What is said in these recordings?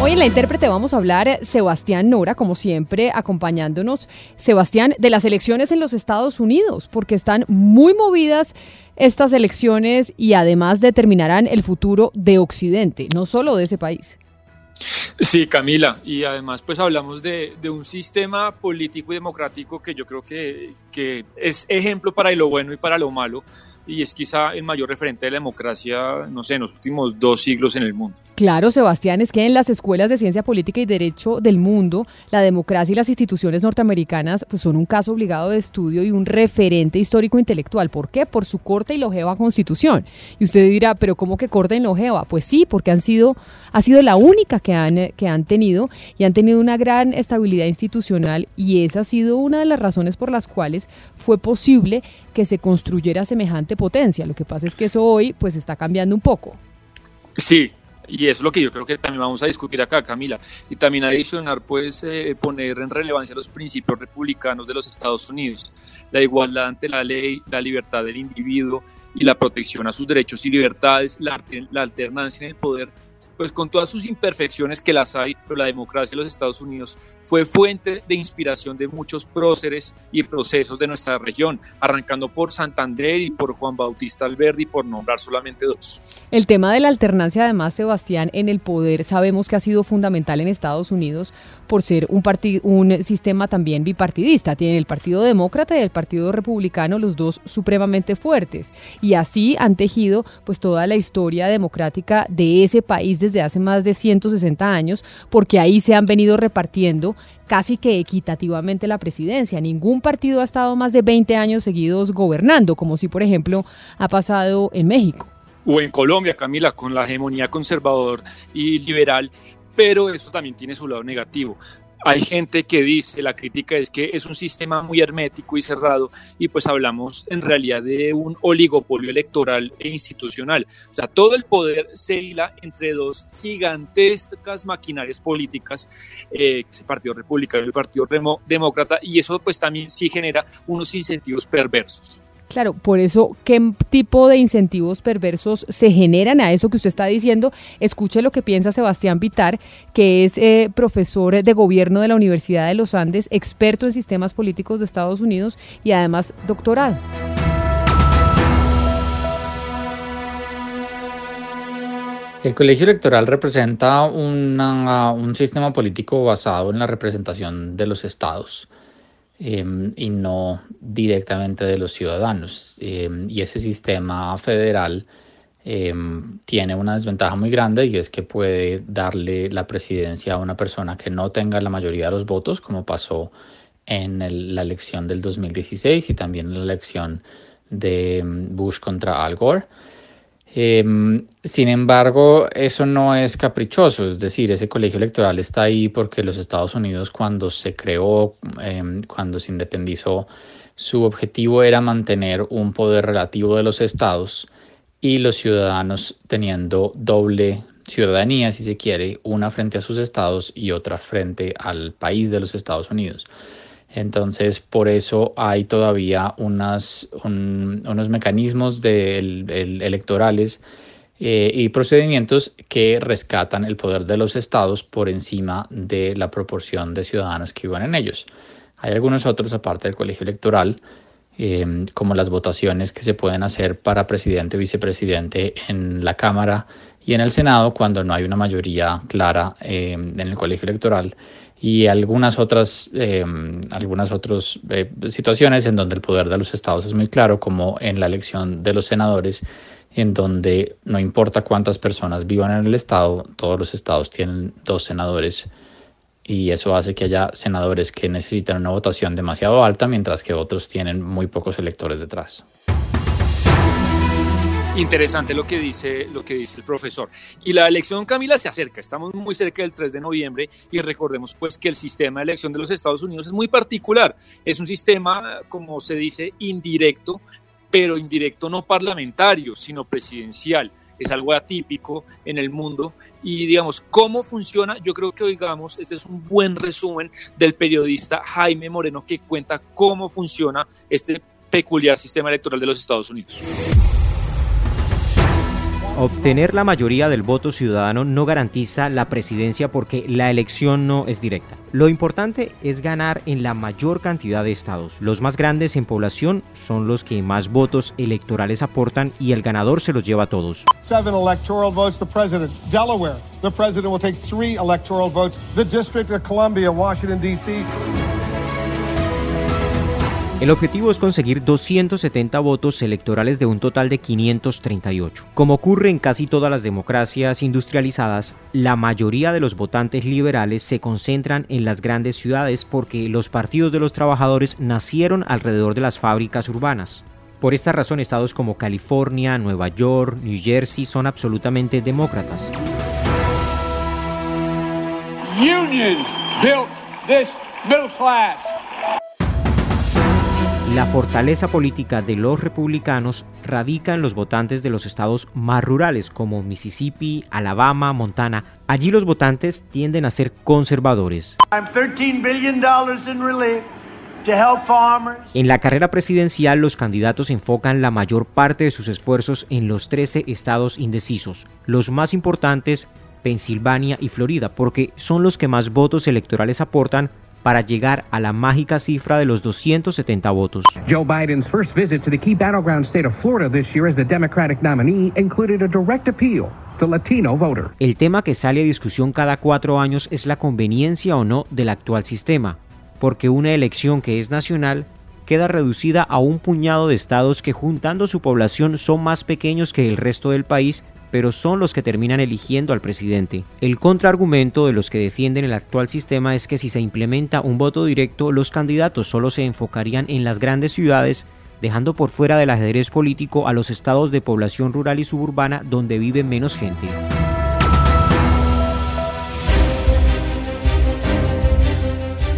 Hoy en La Intérprete vamos a hablar eh, Sebastián Nora, como siempre, acompañándonos, Sebastián, de las elecciones en los Estados Unidos, porque están muy movidas estas elecciones y además determinarán el futuro de Occidente, no solo de ese país. Sí, Camila, y además pues hablamos de, un sistema político y democrático que yo creo que, que es ejemplo para lo bueno y para lo malo y es quizá el mayor referente de la democracia, no sé, en los últimos dos siglos en el mundo. Claro, Sebastián, es que en las escuelas de ciencia política y derecho del mundo, la democracia y las instituciones norteamericanas pues, son un caso obligado de estudio y un referente histórico intelectual. ¿Por qué? Por su corta y longeva constitución. Y usted dirá, pero ¿cómo que corta y longeva? Pues sí, porque han sido, ha sido la única que han, que han tenido y han tenido una gran estabilidad institucional y esa ha sido una de las razones por las cuales fue posible que se construyera semejante potencia. Lo que pasa es que eso hoy pues está cambiando un poco. Sí, y eso es lo que yo creo que también vamos a discutir acá, Camila. Y también adicionar, pues, eh, poner en relevancia los principios republicanos de los Estados Unidos. La igualdad ante la ley, la libertad del individuo y la protección a sus derechos y libertades, la, la alternancia en el poder pues con todas sus imperfecciones que las hay, pero la democracia de los Estados Unidos fue fuente de inspiración de muchos próceres y procesos de nuestra región, arrancando por Santander y por Juan Bautista Alberdi, por nombrar solamente dos. El tema de la alternancia, además, Sebastián, en el poder, sabemos que ha sido fundamental en Estados Unidos por ser un, un sistema también bipartidista. Tienen el Partido Demócrata y el Partido Republicano, los dos supremamente fuertes. Y así han tejido pues toda la historia democrática de ese país desde hace más de 160 años, porque ahí se han venido repartiendo casi que equitativamente la presidencia. Ningún partido ha estado más de 20 años seguidos gobernando, como si, por ejemplo, ha pasado en México. O en Colombia, Camila, con la hegemonía conservador y liberal, pero eso también tiene su lado negativo. Hay gente que dice, la crítica es que es un sistema muy hermético y cerrado y pues hablamos en realidad de un oligopolio electoral e institucional. O sea, todo el poder se hila entre dos gigantescas maquinarias políticas, eh, el Partido Republicano y el Partido Demócrata, y eso pues también sí genera unos incentivos perversos. Claro, por eso, ¿qué tipo de incentivos perversos se generan a eso que usted está diciendo? Escuche lo que piensa Sebastián Vitar, que es eh, profesor de gobierno de la Universidad de los Andes, experto en sistemas políticos de Estados Unidos y además doctorado. El colegio electoral representa un sistema político basado en la representación de los estados. Em, y no directamente de los ciudadanos. Em, y ese sistema federal em, tiene una desventaja muy grande y es que puede darle la presidencia a una persona que no tenga la mayoría de los votos, como pasó en la elección del 2016 y también en la elección de Bush contra Al Gore. Em, sin embargo, eso no es caprichoso, es decir, ese colegio electoral está ahí porque los Estados Unidos cuando se creó, em, cuando se independizó, su objetivo era mantener un poder relativo de los estados y los ciudadanos teniendo doble ciudadanía, si se quiere, una frente a sus estados y otra frente al país de los Estados Unidos. Entonces, por eso hay todavía unos mecanismos de, electorales eh, y procedimientos que rescatan el poder de los estados por encima de la proporción de ciudadanos que viven en ellos. Hay algunos otros, aparte del colegio electoral, eh, como las votaciones que se pueden hacer para presidente o vicepresidente en la Cámara y en el Senado cuando no hay una mayoría clara eh, en el colegio electoral y algunas otras, eh, algunas otras eh, situaciones en donde el poder de los estados es muy claro, como en la elección de los senadores, en donde no importa cuántas personas vivan en el estado, todos los estados tienen dos senadores y eso hace que haya senadores que necesitan una votación demasiado alta, mientras que otros tienen muy pocos electores detrás. Interesante lo que dice lo que dice el profesor. Y la elección Camila se acerca, estamos muy cerca del 3 de noviembre y recordemos pues que el sistema de elección de los Estados Unidos es muy particular. Es un sistema como se dice indirecto, pero indirecto no parlamentario, sino presidencial. Es algo atípico en el mundo. Y digamos, ¿cómo funciona? Yo creo que, oigamos, este es un buen resumen del periodista Jaime Moreno que cuenta cómo funciona este peculiar sistema electoral de los Estados Unidos. Obtener la mayoría del voto ciudadano no garantiza la presidencia porque la elección no es directa. Lo importante es ganar en la mayor cantidad de estados. Los más grandes en población son los que más votos electorales aportan y el ganador se los lleva a todos. Seven electoral votes, the president. Delaware, the president will take three electoral votes. The District of Columbia, Washington, D.C. El objetivo es conseguir 270 votos electorales de un total de 538. Como ocurre en casi todas las democracias industrializadas, la mayoría de los votantes liberales se concentran en las grandes ciudades porque los partidos de los trabajadores nacieron alrededor de las fábricas urbanas. Por esta razón, estados como California, Nueva York, New Jersey son absolutamente demócratas. La fortaleza política de los republicanos radica en los votantes de los estados más rurales como Mississippi, Alabama, Montana. Allí los votantes tienden a ser conservadores. En la carrera presidencial los candidatos enfocan la mayor parte de sus esfuerzos en los 13 estados indecisos, los más importantes Pensilvania y Florida, porque son los que más votos electorales aportan para llegar a la mágica cifra de los 270 votos. Joe Biden's first visit to the key battleground state of Florida this year as the Democratic nominee included a direct appeal Latino voter. El tema que sale a discusión cada cuatro años es la conveniencia o no del actual sistema, porque una elección que es nacional queda reducida a un puñado de estados que juntando su población son más pequeños que el resto del país pero son los que terminan eligiendo al presidente. El contraargumento de los que defienden el actual sistema es que si se implementa un voto directo, los candidatos solo se enfocarían en las grandes ciudades, dejando por fuera del ajedrez político a los estados de población rural y suburbana donde vive menos gente.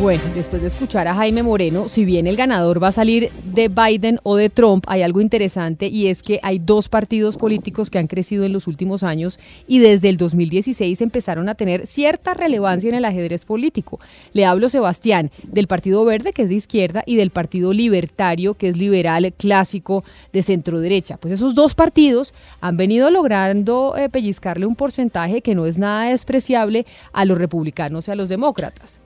Bueno, después de escuchar a Jaime Moreno, si bien el ganador va a salir de Biden o de Trump, hay algo interesante y es que hay dos partidos políticos que han crecido en los últimos años y desde el 2016 empezaron a tener cierta relevancia en el ajedrez político. Le hablo, Sebastián, del Partido Verde, que es de izquierda, y del Partido Libertario, que es liberal clásico de centro derecha. Pues esos dos partidos han venido logrando eh, pellizcarle un porcentaje que no es nada despreciable a los republicanos y a los demócratas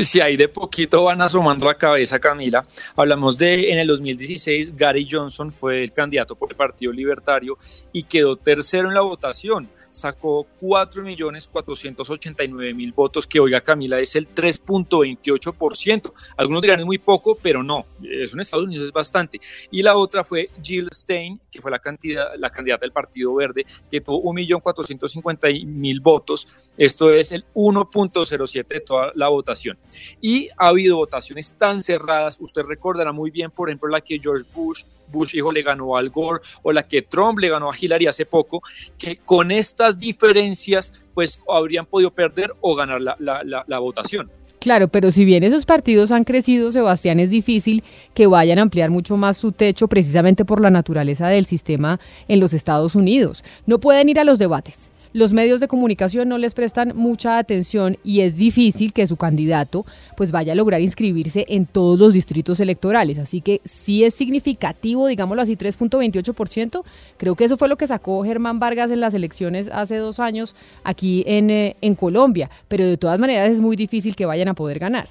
si ahí de poquito van asomando la cabeza, Camila, hablamos de en el 2016, Gary Johnson fue el candidato por el Partido Libertario y quedó tercero en la votación sacó 4.489.000 votos, que oiga Camila, es el 3.28%. Algunos dirán es muy poco, pero no, eso en Estados Unidos es bastante. Y la otra fue Jill Stein, que fue la, cantidad, la candidata del Partido Verde, que tuvo 1.450.000 votos. Esto es el 1.07 de toda la votación. Y ha habido votaciones tan cerradas, usted recordará muy bien, por ejemplo, la que George Bush Bush hijo le ganó al Gore o la que Trump le ganó a Hillary hace poco, que con estas diferencias pues habrían podido perder o ganar la, la votación. Claro, pero si bien esos partidos han crecido, Sebastián, es difícil que vayan a ampliar mucho más su techo precisamente por la naturaleza del sistema en los Estados Unidos. No pueden ir a los debates los medios de comunicación no les prestan mucha atención y es difícil que su candidato pues vaya a lograr inscribirse en todos los distritos electorales. Así que sí es significativo, digámoslo así, 3.28%. Creo que eso fue lo que sacó Germán Vargas en las elecciones hace dos años aquí en, eh, en Colombia. Pero de todas maneras es muy difícil que vayan a poder ganar.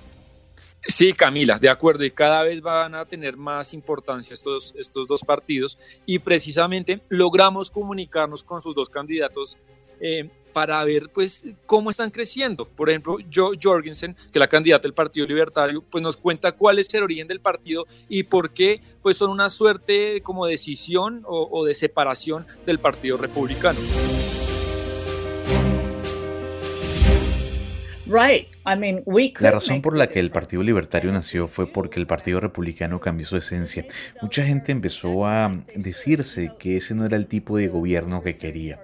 Sí, Camila, de acuerdo, y cada vez van a tener más importancia estos, estos dos partidos y precisamente logramos comunicarnos con sus dos candidatos eh, para ver pues cómo están creciendo. Por ejemplo, Jo Jorgensen, que es la candidata del Partido Libertario, pues nos cuenta cuál es el origen del partido y por qué pues son una suerte como decisión o, o de separación del Partido Republicano. La razón por la que el Partido Libertario nació fue porque el Partido Republicano cambió su esencia. Mucha gente empezó a decirse que ese no era el tipo de gobierno que quería.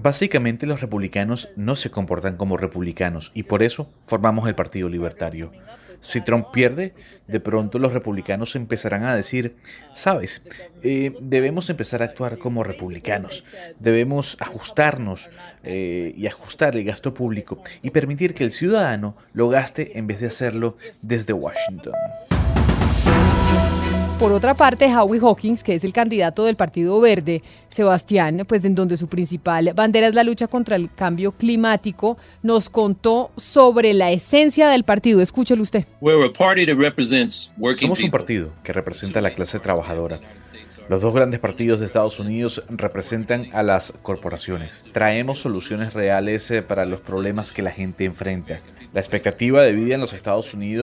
Básicamente los republicanos no se comportan como republicanos y por eso formamos el Partido Libertario. Si Trump pierde, de pronto los republicanos empezarán a decir, sabes, eh, debemos empezar a actuar como republicanos, debemos ajustarnos eh, y ajustar el gasto público y permitir que el ciudadano lo gaste en vez de hacerlo desde Washington. Por otra parte, Howie Hawkins, que es el candidato del Partido Verde, Sebastián, pues en donde su principal bandera es la lucha contra el cambio climático, nos contó sobre la esencia del partido. Escúchelo usted. Somos un partido que representa a la clase trabajadora. Los dos grandes partidos de Estados Unidos representan a las corporaciones. Traemos soluciones reales eh, para los problemas que la gente enfrenta. La expectativa de vida en los Estados Unidos.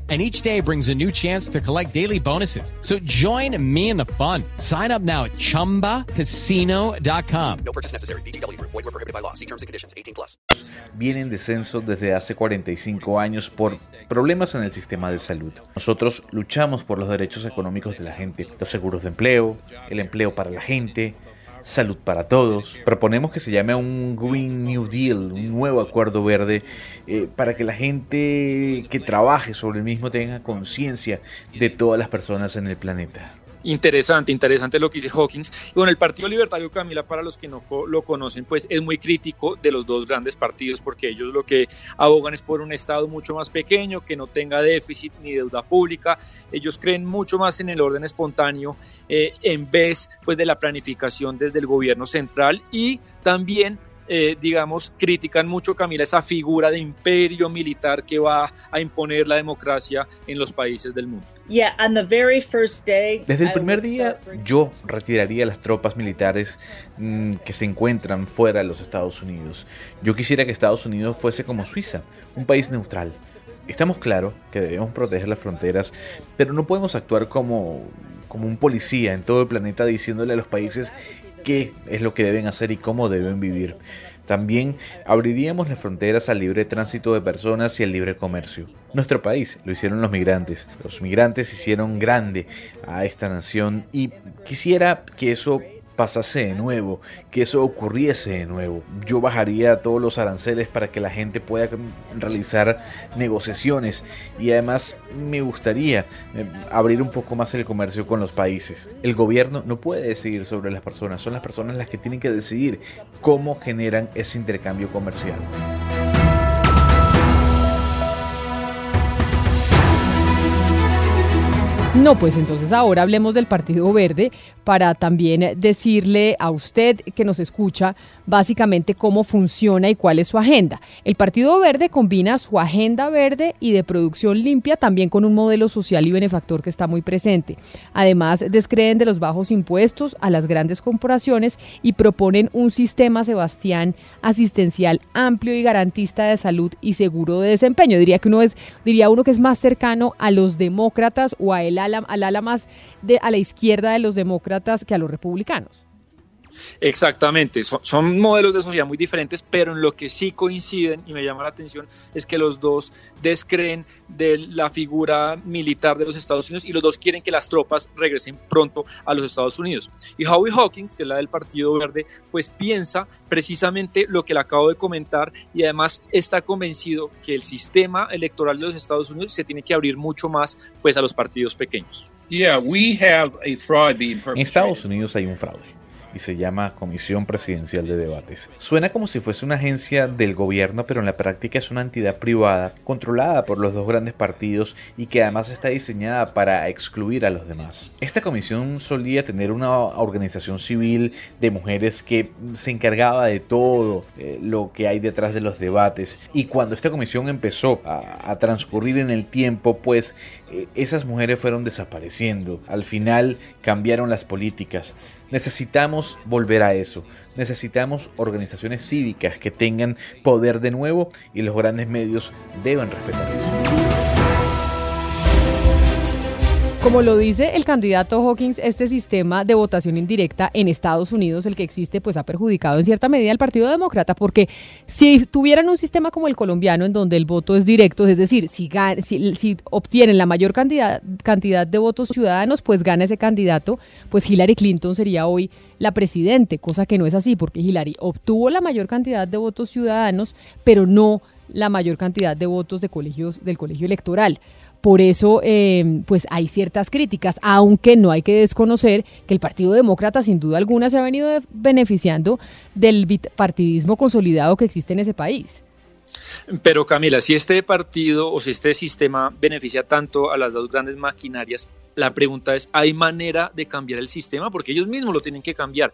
and each day brings a new chance to collect daily bonuses. So join me in the fun. Sign up now at ChumbaCasino.com. No purchase necessary. BGW. Void were prohibited by law. See terms and conditions. 18 plus. Viene en descenso desde hace 45 años por problemas en el sistema de salud. Nosotros luchamos por los derechos económicos de la gente, los seguros de empleo, el empleo para la gente, salud para todos. Proponemos que se llame un Green New Deal, un nuevo acuerdo verde, eh, para que la gente que trabaje sobre el mismo tenga conciencia de todas las personas en el planeta. Interesante, interesante lo que dice Hawkins. Y bueno, el Partido Libertario, Camila, para los que no lo conocen, pues es muy crítico de los dos grandes partidos porque ellos lo que abogan es por un Estado mucho más pequeño, que no tenga déficit ni deuda pública. Ellos creen mucho más en el orden espontáneo eh, en vez pues, de la planificación desde el gobierno central y también eh, digamos, critican mucho, Camila, esa figura de imperio militar que va a imponer la democracia en los países del mundo. Desde el primer día yo retiraría las tropas militares mm, que se encuentran fuera de los Estados Unidos. Yo quisiera que Estados Unidos fuese como Suiza, un país neutral. Estamos claros que debemos proteger las fronteras, pero no podemos actuar como, como un policía en todo el planeta diciéndole a los países qué es lo que deben hacer y cómo deben vivir. También abriríamos las fronteras al libre tránsito de personas y al libre comercio. Nuestro país lo hicieron los migrantes. Los migrantes hicieron grande a esta nación y quisiera que eso pasase de nuevo, que eso ocurriese de nuevo. Yo bajaría todos los aranceles para que la gente pueda realizar negociaciones y además me gustaría eh, abrir un poco más el comercio con los países. El gobierno no puede decidir sobre las personas, son las personas las que tienen que decidir cómo generan ese intercambio comercial. No, pues entonces ahora hablemos del Partido Verde para también decirle a usted que nos escucha básicamente cómo funciona y cuál es su agenda. El Partido Verde combina su agenda verde y de producción limpia también con un modelo social y benefactor que está muy presente. Además, descreen de los bajos impuestos a las grandes corporaciones y proponen un sistema, Sebastián, asistencial amplio y garantista de salud y seguro de desempeño. Diría que uno es, diría uno que es más cercano a los demócratas o a el ala, al ala más de, a la izquierda de los demócratas que a los republicanos. Exactamente, son, modelos de sociedad muy diferentes, pero en lo que sí coinciden y me llama la atención es que los dos descreen de la figura militar de los Estados Unidos y los dos quieren que las tropas regresen pronto a los Estados Unidos. Y Howie Hawkins, que es la del Partido Verde, pues piensa precisamente lo que le acabo de comentar y además está convencido que el sistema electoral de los Estados Unidos se tiene que abrir mucho más pues a los partidos pequeños. En Estados Unidos hay un fraude y se llama Comisión Presidencial de Debates. Suena como si fuese una agencia del gobierno, pero en la práctica es una entidad privada controlada por los dos grandes partidos y que además está diseñada para excluir a los demás. Esta comisión solía tener una organización civil de mujeres que se encargaba de todo eh, lo que hay detrás de los debates y cuando esta comisión empezó a, transcurrir en el tiempo, pues eh, esas mujeres fueron desapareciendo. Al final cambiaron las políticas. Necesitamos volver a eso. Necesitamos organizaciones cívicas que tengan poder de nuevo y los grandes medios deben respetar eso. Como lo dice el candidato Hawkins, este sistema de votación indirecta en Estados Unidos, el que existe, pues ha perjudicado en cierta medida al Partido Demócrata, porque si tuvieran un sistema como el colombiano, en donde el voto es directo, es decir, si, si, obtienen la mayor cantidad, de votos ciudadanos, pues gana ese candidato, pues Hillary Clinton sería hoy la presidente, cosa que no es así, porque Hillary obtuvo la mayor cantidad de votos ciudadanos, pero no la mayor cantidad de votos de colegios del colegio electoral. Por eso, eh, pues hay ciertas críticas, aunque no hay que desconocer que el Partido Demócrata, sin duda alguna, se ha venido beneficiando del partidismo consolidado que existe en ese país. Pero Camila, si este partido o si este sistema beneficia tanto a las dos grandes maquinarias, la pregunta es, ¿hay manera de cambiar el sistema? Porque ellos mismos lo tienen que cambiar.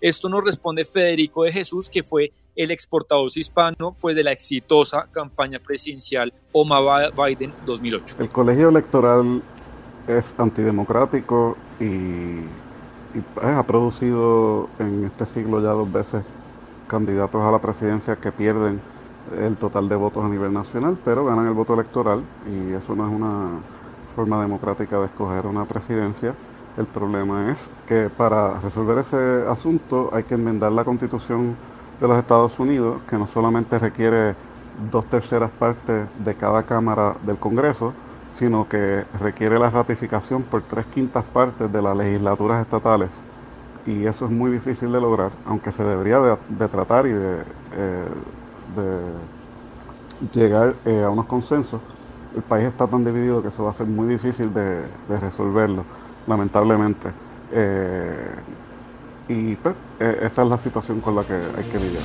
Esto nos responde Federico de Jesús, que fue el exportador hispano pues, de la exitosa campaña presidencial Obama-Biden 2008. El colegio electoral es antidemocrático y, ha producido en este siglo ya dos veces candidatos a la presidencia que pierden el total de votos a nivel nacional, pero ganan el voto electoral y eso no es una forma democrática de escoger una presidencia. El problema es que para resolver ese asunto hay que enmendar la constitución de los Estados Unidos, que no solamente requiere dos terceras partes de cada Cámara del Congreso, sino que requiere la ratificación por tres quintas partes de las legislaturas estatales. Y eso es muy difícil de lograr, aunque se debería de, tratar y de, eh, llegar eh, a unos consensos. El país está tan dividido que eso va a ser muy difícil de resolverlo lamentablemente. Eh, y pues e, esa es la situación con la que hay que lidiar.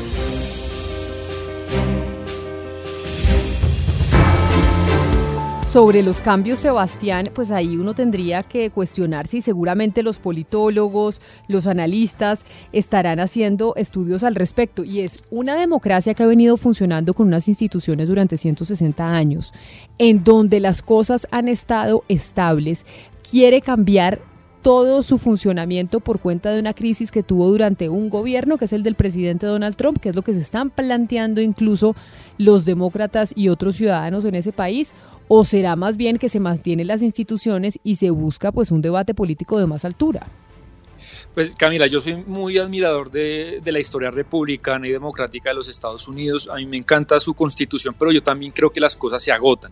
Sobre los cambios, Sebastián, pues ahí uno tendría que cuestionar si seguramente los politólogos, los analistas estarán haciendo estudios al respecto. Y es una democracia que ha venido funcionando con unas instituciones durante 160 años, en donde las cosas han estado estables, quiere cambiar todo su funcionamiento por cuenta de una crisis que tuvo durante un gobierno, que es el del presidente Donald Trump, que es lo que se están planteando incluso los demócratas y otros ciudadanos en ese país, o será más bien que se mantienen las instituciones y se busca pues un debate político de más altura. Pues Camila, yo soy muy admirador de, la historia republicana y democrática de los Estados Unidos. A mí me encanta su constitución, pero yo también creo que las cosas se agotan.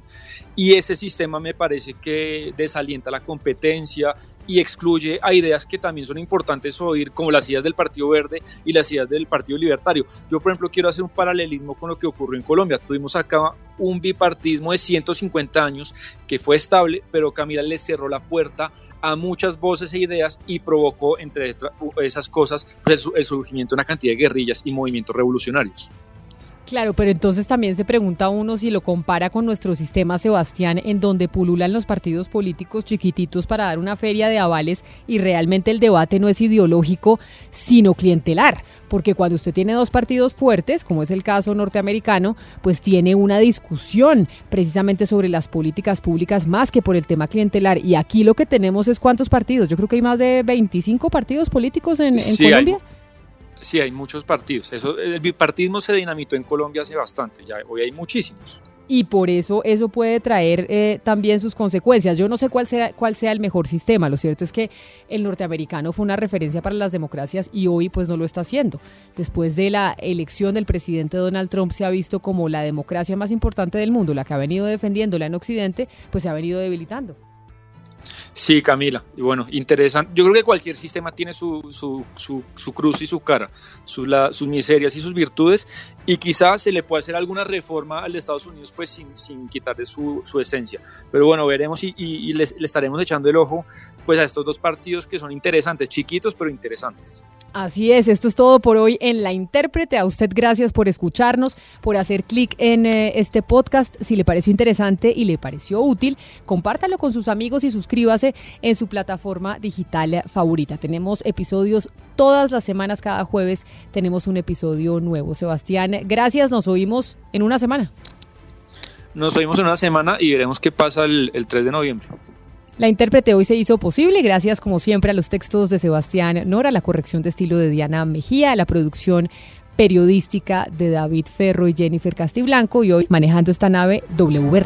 Y ese sistema me parece que desalienta la competencia y excluye a ideas que también son importantes oír, como las ideas del Partido Verde y las ideas del Partido Libertario. Yo, por ejemplo, quiero hacer un paralelismo con lo que ocurrió en Colombia. Tuvimos acá un bipartismo de 150 años que fue estable, pero Camila le cerró la puerta muchas voces e ideas y provocó, entre esas cosas, pues, el surgimiento de una cantidad de guerrillas y movimientos revolucionarios. Claro, pero entonces también se pregunta uno si lo compara con nuestro sistema, Sebastián, en donde pululan los partidos políticos chiquititos para dar una feria de avales y realmente el debate no es ideológico, sino clientelar. Porque cuando usted tiene dos partidos fuertes, como es el caso norteamericano, pues tiene una discusión precisamente sobre las políticas públicas más que por el tema clientelar. Y aquí lo que tenemos es cuántos partidos. Yo creo que hay más de 25 partidos políticos en, Colombia. Sí, hay muchos partidos. Eso, el bipartismo se dinamitó en Colombia hace bastante, ya hoy hay muchísimos. Y por eso eso puede traer eh, también sus consecuencias. Yo no sé cuál sea, cuál sea el mejor sistema. Lo cierto es que el norteamericano fue una referencia para las democracias y hoy pues no lo está haciendo. Después de la elección del presidente Donald Trump se ha visto como la democracia más importante del mundo, la que ha venido defendiéndola en Occidente, pues se ha venido debilitando. Sí, Camila. Y bueno, interesante. Yo creo que cualquier sistema tiene su, su, su, cruz y su cara, sus, sus miserias y sus virtudes, y quizás se le pueda hacer alguna reforma al de Estados Unidos pues sin, sin quitarle su, esencia. Pero bueno, veremos y, y, le estaremos echando el ojo pues a estos dos partidos que son interesantes, chiquitos pero interesantes. Así es, esto es todo por hoy en La Intérprete. A usted gracias por escucharnos, por hacer clic en eh, este podcast. Si le pareció interesante y le pareció útil, compártalo con sus amigos y suscríbase en su plataforma digital favorita. Tenemos episodios todas las semanas, cada jueves tenemos un episodio nuevo. Sebastián, gracias, nos oímos en una semana. Nos oímos en una semana y veremos qué pasa el, el 3 de noviembre. La intérprete hoy se hizo posible gracias, como siempre, a los textos de Sebastián Nora, la corrección de estilo de Diana Mejía, la producción periodística de David Ferro y Jennifer Castiblanco y hoy manejando esta nave W.